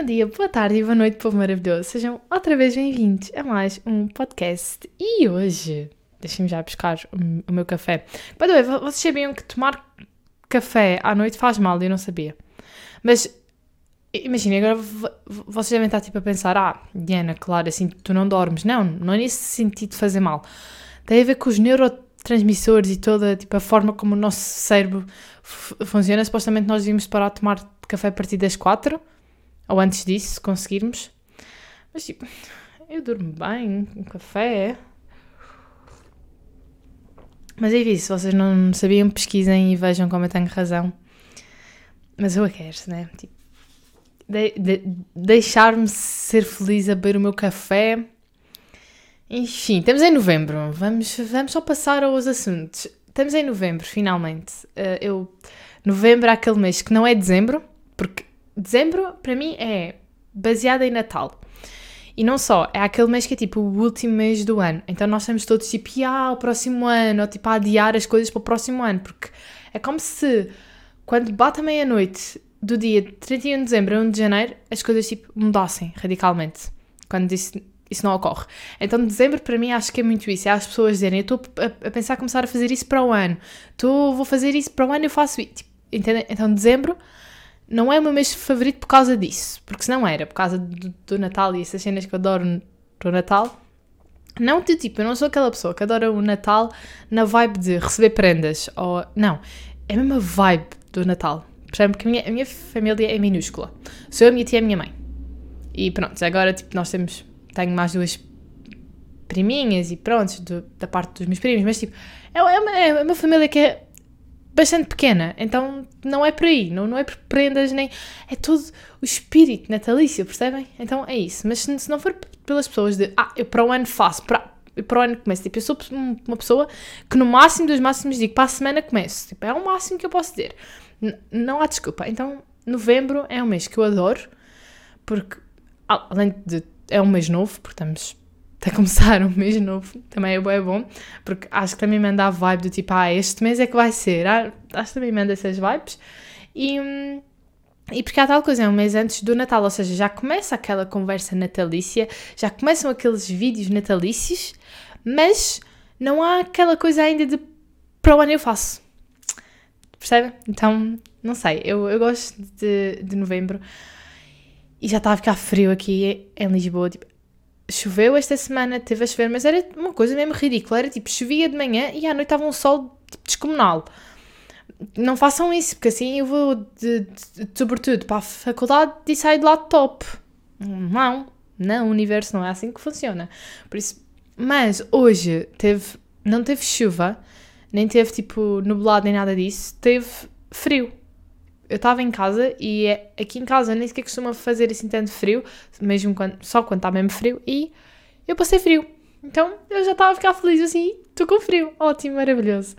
Bom dia, boa tarde e boa noite, povo maravilhoso. Sejam outra vez bem-vindos a mais um podcast. E hoje, deixem-me já buscar o, meu café. By the way, vocês sabiam que tomar café à noite faz mal? Eu não sabia. Mas, imaginem, agora vocês devem estar tipo a pensar: ah, Diana, claro, assim tu não dormes. Não, não é nesse sentido de fazer mal. Tem a ver com os neurotransmissores e toda tipo, a forma como o nosso cérebro funciona. Supostamente nós devíamos parar de tomar café a partir das quatro ou antes disso, se conseguirmos. Mas tipo, eu durmo bem com café. Mas enfim, se vocês não sabiam, pesquisem e vejam como eu tenho razão. Mas eu a quero, né? Tipo, de, de, deixar-me ser feliz a beber o meu café. Enfim, estamos em novembro. Vamos, vamos só passar aos assuntos. Estamos em novembro, finalmente. Uh, eu, novembro é aquele mês que não é dezembro, porque dezembro, para mim, é baseado em Natal. E não só, é aquele mês que é tipo o último mês do ano. Então nós estamos todos tipo, ah, o próximo ano, ou tipo a adiar as coisas para o próximo ano, porque é como se quando bate a meia-noite do dia 31 de dezembro a 1 de janeiro, as coisas tipo mudassem radicalmente. Quando isso, isso não ocorre. Então dezembro para mim acho que é muito isso. É as pessoas dizerem, eu estou a, a, pensar começar a fazer isso para o ano. Tô, vou fazer isso para o ano, eu faço isso. Tipo? Então dezembro não é o meu mês favorito por causa disso, porque se não era, por causa do, do Natal e essas cenas que eu adoro do Natal. Não tipo, eu não sou aquela pessoa que adora o Natal na vibe de receber prendas, ou. Não, é a mesma vibe do Natal. Percebe? Porque a minha, a minha família é minúscula. Sou eu, a minha tia e a minha mãe. E pronto, agora tipo, nós temos. Tenho mais duas priminhas e pronto, do, da parte dos meus primos, mas tipo, é, é, uma, é uma família que é bastante pequena, então não é por aí, não, não é por prendas nem. É todo o espírito natalício, percebem? Então é isso. Mas se, não for pelas pessoas de ah, eu para o ano faço, para, eu para o ano começo, tipo, eu sou uma pessoa que no máximo dos máximos digo para a semana começo, tipo, é o máximo que eu posso dizer. N não há desculpa. Então, novembro é um mês que eu adoro, porque além de. é um mês novo, porque estamos até começar um mês novo, também é bom, porque acho que também manda a vibe do tipo, ah, este mês é que vai ser, ah, acho que também manda essas vibes. E, hum, e porque há tal coisa, é um mês antes do Natal, ou seja, já começa aquela conversa natalícia, já começam aqueles vídeos natalícios, mas não há aquela coisa ainda de para o ano eu faço. Percebe? Então, não sei, eu, eu gosto de, de novembro e já está a ficar frio aqui em Lisboa. Tipo, choveu esta semana, teve a chover, mas era uma coisa mesmo ridícula. Era tipo, chovia de manhã e à noite estava um sol tipo, descomunal. Não façam isso, porque assim eu vou, de, de, de, sobretudo, para a faculdade e saio de lá top. Não, não, o universo não é assim que funciona. Por isso, mas hoje teve, não teve chuva, nem teve tipo nublado nem nada disso, teve frio eu estava em casa e é, aqui em casa nem sequer costuma fazer assim tanto frio, mesmo quando, só quando está mesmo frio, e eu passei frio. Então eu já estava a ficar feliz assim, estou com frio, ótimo, maravilhoso.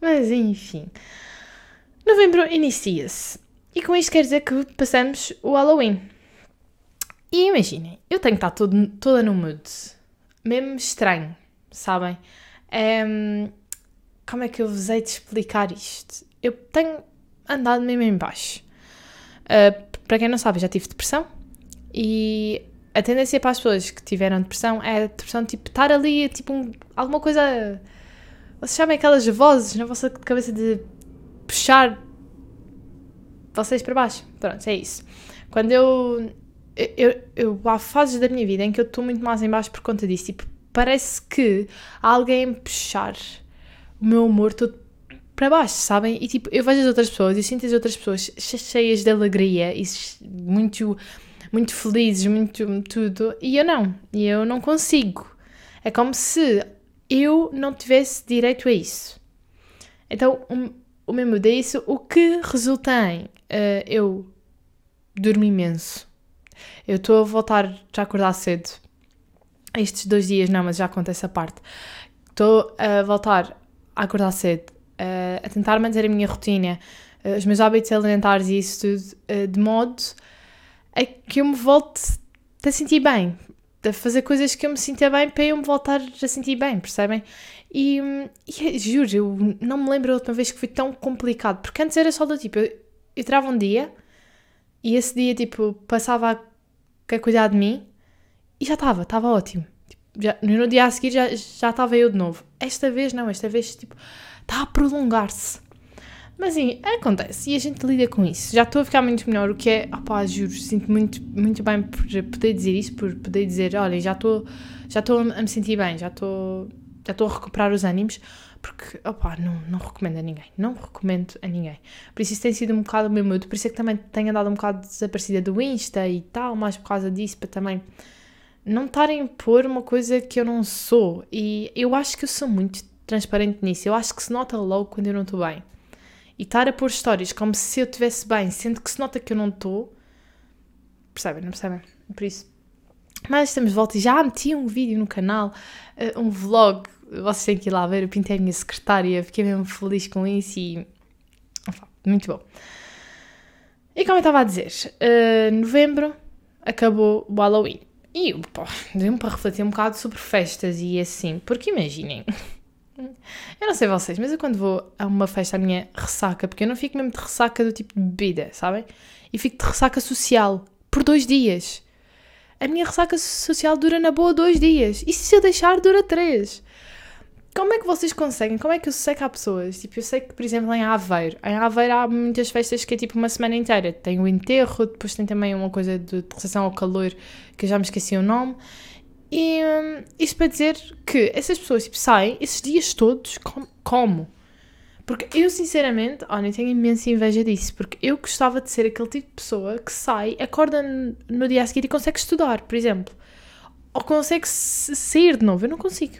Mas enfim, novembro inicia-se. E com isto quer dizer que passamos o Halloween. E imaginem, eu tenho que estar todo, toda no mood, mesmo estranho, sabem? Um, como é que eu vos hei de explicar isto? Eu tenho andado mesmo em baixo. Uh, para quem não sabe, já tive depressão e a tendência para as pessoas que tiveram depressão é a depressão, tipo, estar ali, tipo, um, alguma coisa. Vocês sabem aquelas vozes na vossa cabeça de puxar vocês para baixo? Pronto, é isso. Quando eu. Eu, eu, há fases da minha vida em que eu estou muito mais em baixo por conta disso. Tipo, parece que há alguém puxar o meu humor todo para baixo, sabem? E tipo, eu vejo as outras pessoas e sinto as outras pessoas cheias de alegria e muito, muito felizes, muito tudo, e eu não, e eu não consigo. É como se eu não tivesse direito a isso. Então, o, o mesmo disso, o que resulta em uh, eu dormir imenso. Eu estou a voltar a acordar cedo. Estes dois dias não, mas já acontece a parte. Estou a voltar a acordar cedo a tentar manter a minha rotina, uh, os meus hábitos alimentares e isso tudo, uh, de modo a que eu me volte a sentir bem, a fazer coisas que eu me sinta bem para eu me voltar a sentir bem, percebem? E, e juro, eu não me lembro a última vez que foi tão complicado, porque antes era só do tipo, eu, eu tirava um dia E esse dia, tipo, passava a quer cuidar de mim e já estava, estava ótimo. Tipo, já, no dia a seguir já estava eu de novo. Esta vez não, esta vez, tipo, está a prolongar-se. Mas sim, acontece e a gente lida com isso. Já estou a ficar muito melhor, o que é, opá, juro, sinto muito, muito bem por poder dizer isso, por poder dizer, olha, já estou já estou a me sentir bem, já estou já estou a recuperar os ânimos, porque, opá, não, não recomendo a ninguém, não recomendo a ninguém. Por isso isso tem sido um bocado o meu mood, por isso é que também tenho andado um bocado desaparecida do Insta e tal, mais por causa disso, para também não estarem a impor uma coisa que eu não sou. E eu acho que eu sou muito transparente nisso, eu acho que se nota logo quando eu não estou bem. E estar a pôr histórias como se eu estivesse bem, sendo que se nota que eu não estou. Percebem, não percebem? Por isso. Mas estamos de volta e já meti um vídeo no canal, uh, um vlog. Vocês têm que ir lá ver. Eu pintei a minha secretária, fiquei mesmo feliz com isso e. Enfim, muito bom. E como eu estava a dizer, uh, novembro acabou o Halloween. E deu-me para refletir um bocado sobre festas e assim, porque imaginem, eu não sei vocês, mas eu quando vou a uma festa, a minha ressaca, porque eu não fico mesmo de ressaca do tipo de bebida, sabem? E fico de ressaca social por dois dias. A minha ressaca social dura na boa dois dias. E se eu deixar, dura três. Como é que vocês conseguem? Como é que eu sei que há pessoas? Tipo, eu sei que, por exemplo, em Aveiro. Em Aveiro há muitas festas que é tipo uma semana inteira. Tem o enterro, depois tem também uma coisa de recepção ao calor, que eu já me esqueci o nome. E hum, isto para dizer que essas pessoas tipo, saem esses dias todos com, como? Porque eu, sinceramente, olha, tenho imensa inveja disso, porque eu gostava de ser aquele tipo de pessoa que sai, acorda no dia a seguir e consegue estudar, por exemplo. Ou consegue sair de novo. Eu não consigo.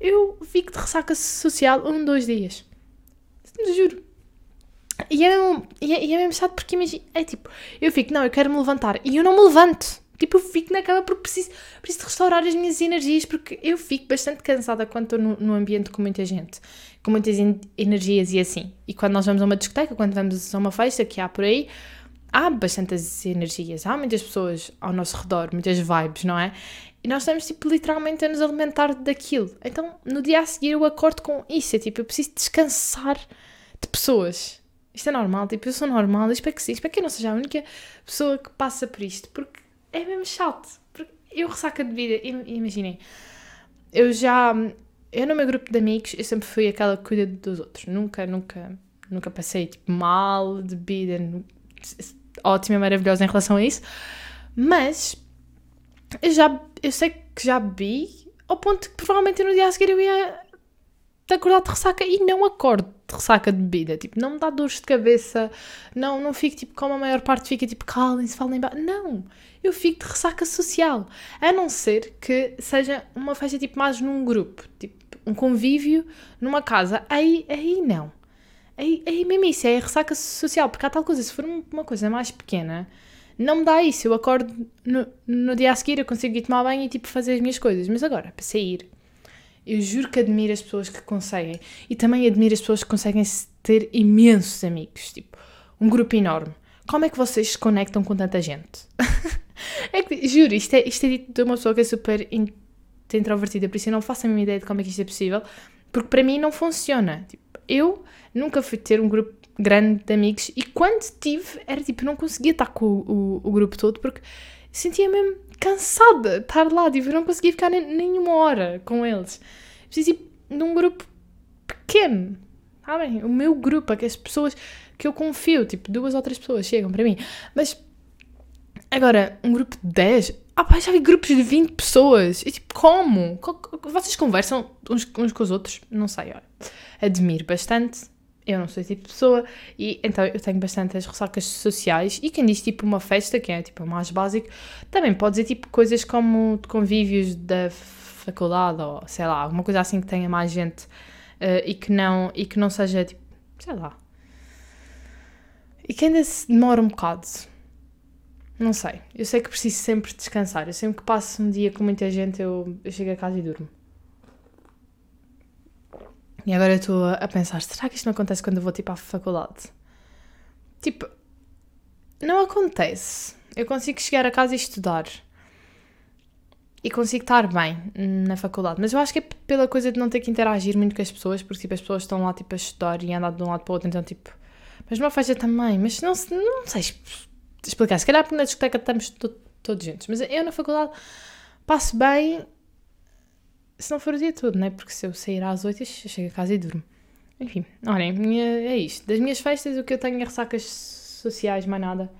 Eu fico de ressaca social um, dois dias. Juro. E é mesmo, e é, e é mesmo chato porque imagina, é tipo, eu fico, não, eu quero me levantar e eu não me levanto. Tipo, eu fico na porque preciso, preciso restaurar as minhas energias, porque eu fico bastante cansada quando estou no, no ambiente com muita gente, com muitas energias e assim. E quando nós vamos a uma discoteca, quando vamos a uma festa que há por aí, há bastantes energias, há muitas pessoas ao nosso redor, muitas vibes, não é? E nós estamos, tipo, literalmente a nos alimentar daquilo. Então, no dia a seguir, eu acordo com isso. É tipo, eu preciso descansar de pessoas. Isto é normal, tipo, eu sou normal, espero que sim, espero que eu não seja a única pessoa que passa por isto, porque é mesmo chato. Porque eu ressaca de vida, imaginem, eu já, eu no meu grupo de amigos, eu sempre fui aquela que cuida dos outros. Nunca, nunca, nunca passei tipo, mal de vida, ótima, maravilhosa em relação a isso. Mas eu já, eu sei que já bebi ao ponto que provavelmente no dia a seguir eu ia acordar de ressaca e não acordo de ressaca de bebida. Tipo, não me dá dores de cabeça, não, não fico tipo como a maior parte fica tipo calem-se, falem baixo. Não, eu fico de ressaca social. A não ser que seja uma festa tipo mais num grupo, tipo um convívio numa casa. Aí, aí não. Aí, aí mesmo isso, é ressaca social, porque há tal coisa, se for uma coisa mais pequena, não me dá isso. Eu acordo no, no dia a seguir, eu consigo ir tomar banho e tipo fazer as minhas coisas. Mas agora, para sair, eu juro que admiro as pessoas que conseguem. E também admiro as pessoas que conseguem ter imensos amigos. Tipo, um grupo enorme. Como é que vocês se conectam com tanta gente? é que, juro, isto é, isto é dito de uma pessoa que é super introvertida, por isso eu não faço a mesma ideia de como é que isto é possível, porque para mim não funciona. Tipo, eu nunca fui ter um grupo grande de amigos e quando tive, era tipo, não conseguia estar com o, o, o grupo todo porque sentia mesmo cansada de estar lá, tipo, eu não conseguia ficar nem, nenhuma hora com eles. Preciso ir num grupo pequeno, sabem? O meu grupo, aquelas pessoas que eu confio, tipo, duas ou três pessoas chegam para mim. Mas agora, um grupo de 10, ah pá, já vi grupos de 20 pessoas. E tipo, como? Vocês conversam uns, uns com os outros? Não sei, olha. Admiro bastante eu não sou esse tipo de pessoa e então eu tenho bastantes ressacas sociais e quem diz tipo uma festa, que é tipo o mais básico, também pode dizer tipo coisas como convívios da faculdade ou sei lá, alguma coisa assim que tenha mais gente uh, e, que não, e que não seja tipo, sei lá. E que ainda se demora um bocado. Não sei. Eu sei que preciso sempre descansar. Eu sempre que passo um dia com muita gente, eu, eu chego a casa e durmo. E agora eu estou a pensar, será que isto não acontece quando eu vou tipo à faculdade? Tipo, não acontece. Eu consigo chegar a casa e estudar. E consigo estar bem na faculdade. Mas eu acho que é pela coisa de não ter que interagir muito com as pessoas, porque tipo, as pessoas estão lá tipo, a estudar e andar de um lado para o outro, então tipo. Mas numa festa também. Mas não, não sei. explicar. Se calhar porque na discoteca estamos to todos juntos. Mas eu na faculdade passo bem se não for o dia todo, não é? Porque se eu sair às 8, eu chego a casa e durmo. Enfim, olhem, minha, é isto. Das minhas festas, o que eu tenho é ressacas sociais, mais nada.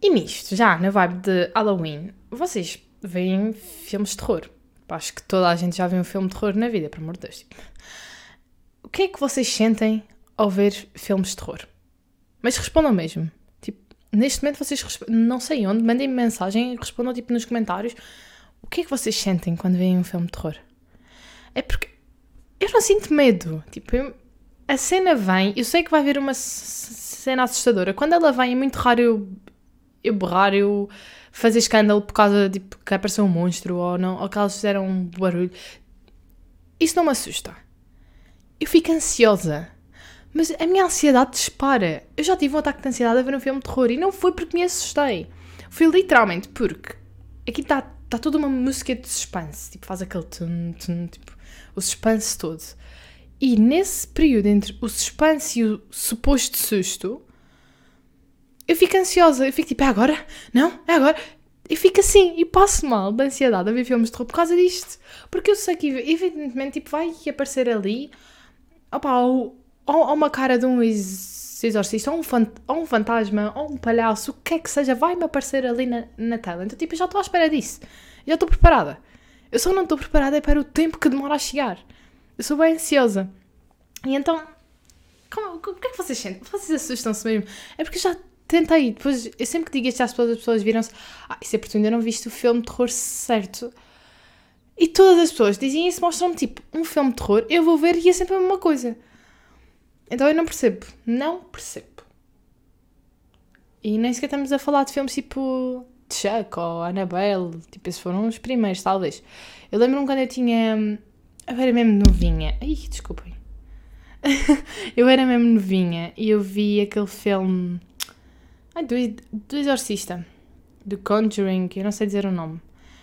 E nisto, já na vibe de Halloween, vocês veem filmes de terror. Acho que toda a gente já viu um filme de terror na vida, por amor de Deus. Tipo. O que é que vocês sentem ao ver filmes de terror? Mas respondam mesmo. Neste momento vocês não sei onde, mandem-me mensagem e respondam tipo nos comentários. O que é que vocês sentem quando veem um filme de terror? É porque eu não sinto medo. Tipo, eu, a cena vem, eu sei que vai haver uma cena assustadora. Quando ela vem, é muito raro eu, eu berrar, eu fazer escândalo por causa de tipo, que apareceu um monstro ou, não, ou que elas fizeram um barulho. Isso não me assusta. Eu fico ansiosa. Mas a minha ansiedade dispara. Eu já tive um ataque de ansiedade a ver um filme de terror e não foi porque me assustei. Foi literalmente porque aqui está tá toda uma música de suspense. Tipo, faz aquele tum, tum, tipo, o suspense todo. E nesse período entre o suspense e o suposto susto, eu fico ansiosa. Eu fico tipo, é agora? Não? É agora? Eu fico assim e passo mal da ansiedade a ver filmes de terror por causa disto. Porque eu sei que, evidentemente, tipo, vai aparecer ali opa, ou, ou uma cara de um exorcista, ou um, ou um fantasma, ou um palhaço, o que é que seja, vai-me aparecer ali na, na tela. Então, tipo, eu já estou à espera disso. Já estou preparada. Eu só não estou preparada é para o tempo que demora a chegar. Eu sou bem ansiosa. E então, como, o que é que vocês sentem? Vocês assustam-se mesmo? É porque eu já tentei. Depois, eu sempre que digo isto às pessoas, as pessoas viram-se. Ah, isso é porque tu ainda não viste o filme de terror certo. E todas as pessoas dizem isso, mostram-me tipo um filme de terror, eu vou ver e é sempre a mesma coisa. Então eu não percebo. Não percebo. E nem sequer estamos a falar de filmes tipo Chuck ou Annabelle. Tipo, esses foram os primeiros, talvez. Eu lembro-me quando eu tinha. Eu era mesmo novinha. Ai, desculpem. eu era mesmo novinha e eu vi aquele filme. Ai, do, do Exorcista. Do Conjuring, eu não sei dizer o nome.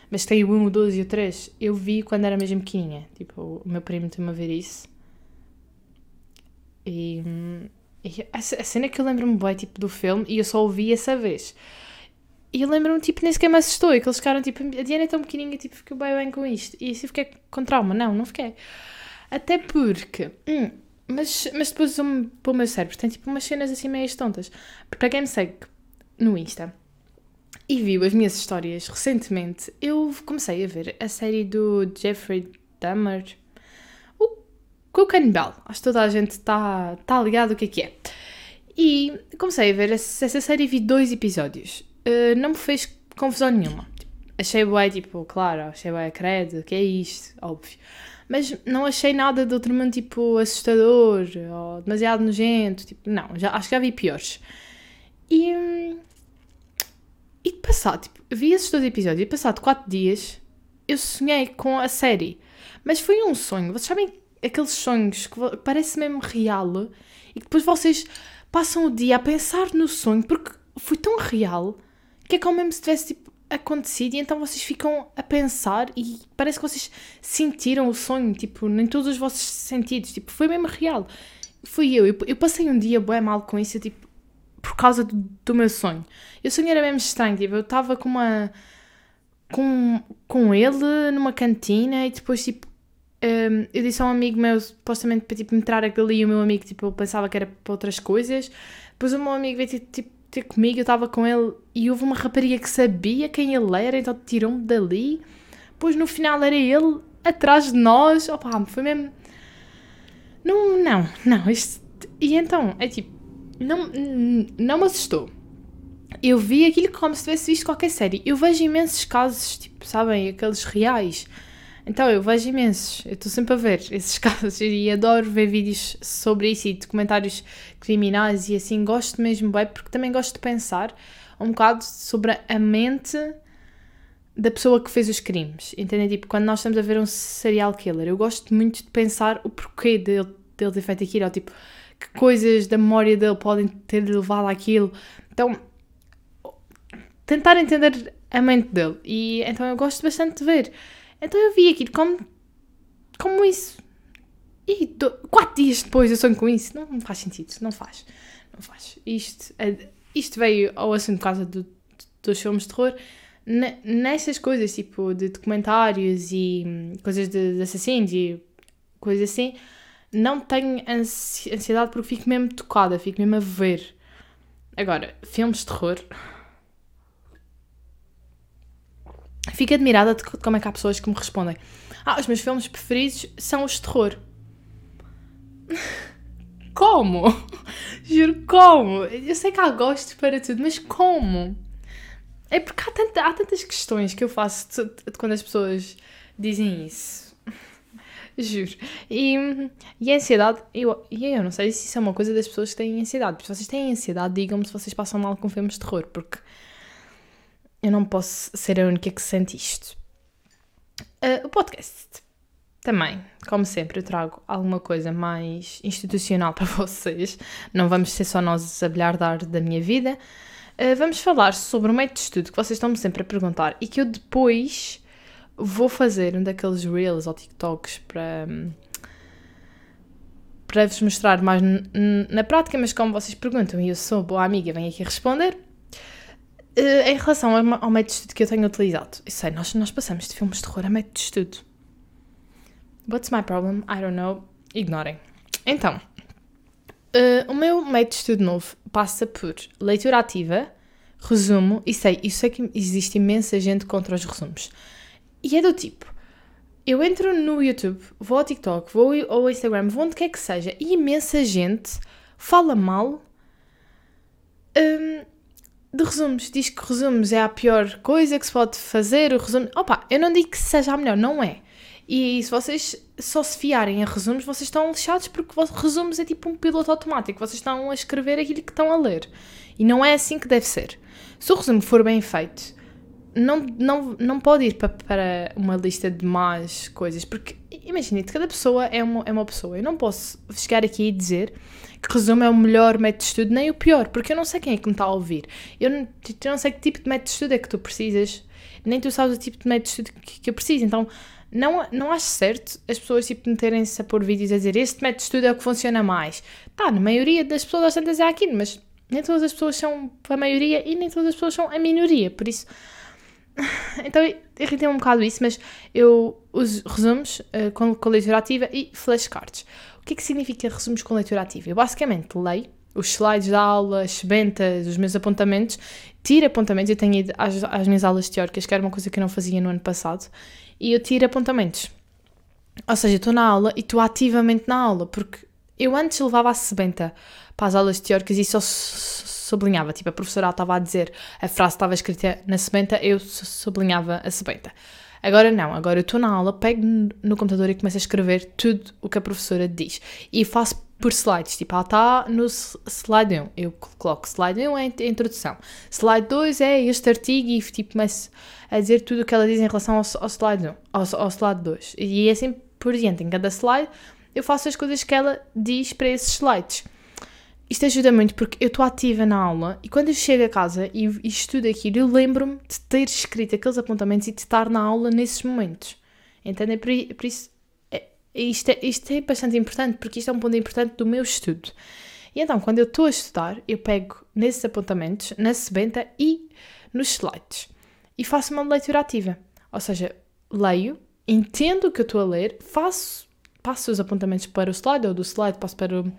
Mas tem o 1, o 2 e o 3. Eu vi quando era mesmo pequenininha. Tipo, o meu primo tem-me a ver isso. E, e a, cena que eu lembro-me bem, tipo, do filme, e eu só ouvi essa vez. E eu lembro-me, tipo, nem sequer me assustou. E que eles ficaram, tipo, a Diana é tão pequenininha, tipo, ficou bem bem com isto. E assim fiquei com trauma. Não, não fiquei. Até porque... Hum, mas, mas depois um, para o meu cérebro tem, tipo, umas cenas assim meias tontas. Porque para quem me segue no Insta e viu as minhas histórias recentemente, eu comecei a ver a série do Jeffrey Dahmer, o canibal. Acho que toda a gente está tá ligado o que é que é. E comecei a ver essa, essa série e vi dois episódios. Uh, não me fez confusão nenhuma. Achei bem, tipo, claro, achei bem, credo, que é isto, óbvio. Mas não achei nada de outro mundo, tipo, assustador ou demasiado nojento. Tipo, não, já, acho que já vi piores. E, e passado, tipo, vi esses dois episódios e passado quatro dias eu sonhei com a série. Mas foi um sonho. Vocês sabem aqueles sonhos que parece mesmo real e que depois vocês passam o dia a pensar no sonho porque foi tão real que é como mesmo se tivesse tipo, acontecido e então vocês ficam a pensar e parece que vocês sentiram o sonho, tipo, em todos os vossos sentidos. Tipo, foi mesmo real. Fui eu. Eu, eu passei um dia bem mal com isso, tipo, por causa do, do meu sonho. E o sonho era mesmo estranho, tipo, eu estava com uma. Com, com ele numa cantina e depois, tipo, um, eu disse a um amigo meu, supostamente para tipo, entrar aquilo e o meu amigo, tipo, pensava que era para outras coisas. Depois o meu amigo veio, tipo, ter comigo, eu estava com ele e houve uma rapariga que sabia quem ele era, então tirou-me dali. Depois no final era ele atrás de nós. Opa, foi mesmo. Não, não, não. Isto... E então, é tipo, não, não me assustou. Eu vi aquilo como se tivesse visto qualquer série. Eu vejo imensos casos, tipo, sabem, aqueles reais. Então eu vejo imensos, eu estou sempre a ver esses casos e adoro ver vídeos sobre isso e documentários criminais e assim, gosto mesmo bem, porque também gosto de pensar um bocado sobre a mente da pessoa que fez os crimes, entendem? Tipo, quando nós estamos a ver um serial killer, eu gosto muito de pensar o porquê dele, dele ter feito aquilo, ou tipo, que coisas da memória dele podem ter levado àquilo. Então, tentar entender a mente dele. E então eu gosto bastante de ver. Então eu vi aquilo como, como isso. E do, quatro dias depois eu sonho com isso. Não, não faz sentido, não faz. não faz. Isto, é, isto veio ao assunto por causa do, dos filmes de terror. Nessas coisas, tipo, de documentários e hum, coisas de, de assassinos e coisas assim, não tenho ansiedade porque fico mesmo tocada, fico mesmo a ver. Agora, filmes de terror. Fico admirada de como é que há pessoas que me respondem. Ah, os meus filmes preferidos são os de terror. Como? Juro, como? Eu sei que há gostos para tudo, mas como? É porque há, tanta, há tantas questões que eu faço de, de, quando as pessoas dizem isso. Juro. E, e a ansiedade, eu, eu não sei se isso é uma coisa das pessoas que têm ansiedade. Se vocês têm ansiedade, digam-me se vocês passam mal com filmes de terror, porque eu não posso ser a única que sente isto. Uh, o podcast também, como sempre, eu trago alguma coisa mais institucional para vocês. Não vamos ser só nós a bilhardar da minha vida. Uh, vamos falar sobre um método de estudo que vocês estão-me sempre a perguntar e que eu depois vou fazer um daqueles reels ou TikToks para, para vos mostrar mais na prática, mas como vocês perguntam e eu sou boa amiga, venho aqui responder. Uh, em relação ao, ao, método de estudo que eu tenho utilizado, eu sei, nós, nós passamos de filmes de terror a método de estudo. What's my problem? I don't know. Ignorem. Então, uh, o meu método de estudo novo passa por leitura ativa, resumo, e sei, eu sei que existe imensa gente contra os resumos. E é do tipo: eu entro no YouTube, vou ao TikTok, vou ao Instagram, vou onde quer que seja, e imensa gente fala mal um, de resumos. Diz que resumos é a pior coisa que se pode fazer. O resumo. Opa, eu não digo que seja a melhor, não é. E se vocês só se fiarem a resumos, vocês estão lixados porque resumos é tipo um piloto automático. Vocês estão a escrever aquilo que estão a ler. E não é assim que deve ser. Se o resumo for bem feito, não, não, não pode ir para, para uma lista de más coisas, porque imagine, cada pessoa é uma, é uma pessoa. Eu não posso chegar aqui e dizer que resumo é o melhor método de estudo, nem o pior, porque eu não sei quem é que me está a ouvir. Eu não, eu não sei que tipo de método de estudo é que tu precisas, nem tu sabes o tipo de método de estudo que, que eu preciso. Então, não, não acho certo as pessoas tipo, meterem-se a pôr vídeos a dizer este método de estudo é o que funciona mais. Tá, na maioria das pessoas às tantas é aquilo, mas nem todas as pessoas são a maioria e nem todas as pessoas são a minoria, por isso então irritei um bocado isso, mas eu uso resumos uh, com, com leitura ativa e flashcards. O que é que significa resumos com leitura ativa? Eu basicamente leio os slides da aula, as sebentas, os meus apontamentos, tiro apontamentos. Eu tenho ido às, às minhas aulas teóricas, que era uma coisa que eu não fazia no ano passado, e eu tiro apontamentos. Ou seja, estou na aula e estou ativamente na aula, porque eu antes levava a sebenta para as aulas teóricas e só sublinhava. Tipo, a professora estava a dizer, a frase estava escrita na sebenta, eu sublinhava a sebenta. Agora não, agora eu estou na aula, pego no computador e começo a escrever tudo o que a professora diz. E faço por slides, tipo, ela está no slide 1, eu coloco slide 1 é a introdução, slide 2 é este artigo e tipo começo a dizer tudo o que ela diz em relação ao, ao slide 1, ao, ao slide 2. E é assim por diante, em cada slide eu faço as coisas que ela diz para esses slides. Isto ajuda muito porque eu estou ativa na aula e quando eu chego a casa e, e estudo aquilo, eu lembro-me de ter escrito aqueles apontamentos e de estar na aula nesses momentos. Entendem? Por, por isso, é, isto, é, isto é bastante importante porque isto é um ponto importante do meu estudo. E então, quando eu estou a estudar, eu pego nesses apontamentos, na sebenta e nos slides e faço uma leitura ativa. Ou seja, leio, entendo o que eu estou a ler, faço passo os apontamentos para o slide, ou do slide passo para o,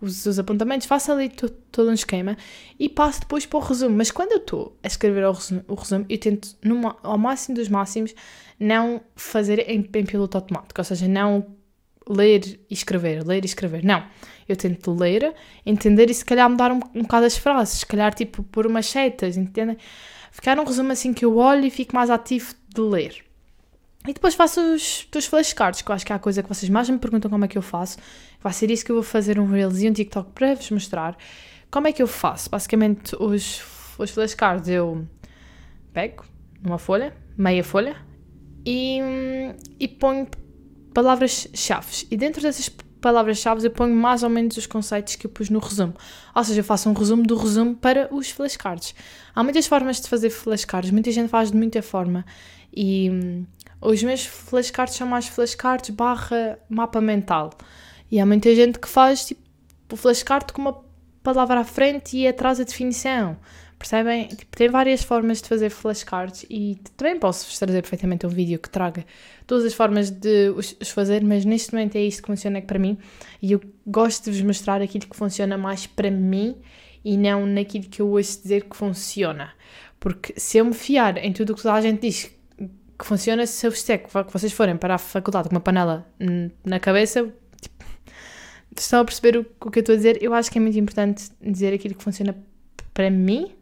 os, os, apontamentos, faço ali todo um esquema e passo depois para o resumo. Mas quando eu estou a escrever o resumo, o resumo eu tento, numa, ao máximo dos máximos, não fazer em, em piloto automático, ou seja, não ler e escrever, ler e escrever. Não. Eu tento ler, entender e se calhar mudar um, um bocado as frases, se calhar tipo pôr umas setas, entendem? Ficar um resumo assim que eu olho e fico mais ativo de ler. E depois faço os, os flashcards, que eu acho que é a coisa que vocês mais me perguntam como é que eu faço. Vai ser isso que eu vou fazer um Reels e um TikTok para vos mostrar. Como é que eu faço? Basicamente, os, os flashcards eu pego numa folha, meia folha, e, e ponho palavras-chave. E dentro dessas palavras-chave eu ponho mais ou menos os conceitos que eu pus no resumo. Ou seja, eu faço um resumo do resumo para os flashcards. Há muitas formas de fazer flashcards, muita gente faz de muita forma. E os meus flashcards são mais flashcards barra mapa mental. E há muita gente que faz tipo o flashcard com uma palavra à frente e atrás a definição. Percebem? Tipo, tem várias formas de fazer flashcards e também posso-vos trazer perfeitamente um vídeo que traga todas as formas de os, fazer, mas neste momento é isto que funciona para mim e eu gosto de vos mostrar aquilo que funciona mais para mim e não naquilo que eu ouço dizer que funciona. Porque se eu me fiar em tudo o que toda a gente diz que funciona, se eu disser que vocês forem para a faculdade com uma panela na cabeça, tipo, estão a perceber o, o que eu estou a dizer? Eu acho que é muito importante dizer aquilo que funciona para mim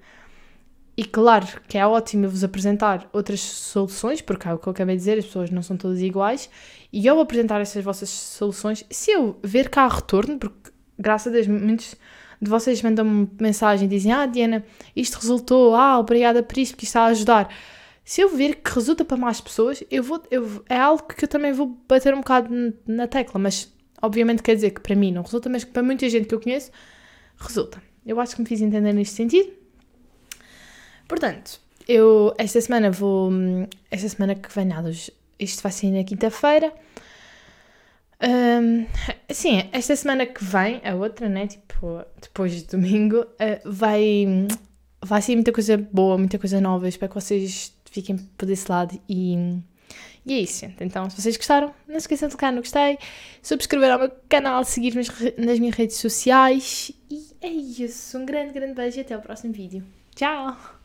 e claro que é ótimo eu vos apresentar outras soluções, porque é o que eu acabei de dizer, as pessoas não são todas iguais, e eu apresentar essas vossas soluções, se eu ver cá retorno, porque graças a Deus muitos de vocês mandam-me mensagem e dizem: Ah, Diana, isto resultou, ah, obrigada por isto, porque isto está a ajudar. Se eu ver que resulta para mais pessoas, eu vou, eu, é algo que eu também vou bater um bocado na tecla, mas obviamente quer dizer que para mim não resulta, mas que para muita gente que eu conheço, resulta. Eu acho que me fiz entender neste sentido. Portanto, eu esta semana vou. Esta semana que vem nada, isto vai sair na quinta-feira. Um, sim, esta semana que vem, a outra, né? Tipo, depois de domingo, uh, vai, vai ser muita coisa boa, muita coisa nova. Espero que vocês fiquem por desse lado e. E é isso, gente. Então, se vocês gostaram, não se esqueçam de clicar no gostei, subscrever ao meu canal, seguir-me nas minhas redes sociais. E é isso. Um grande, grande beijo e até o próximo vídeo. Tchau!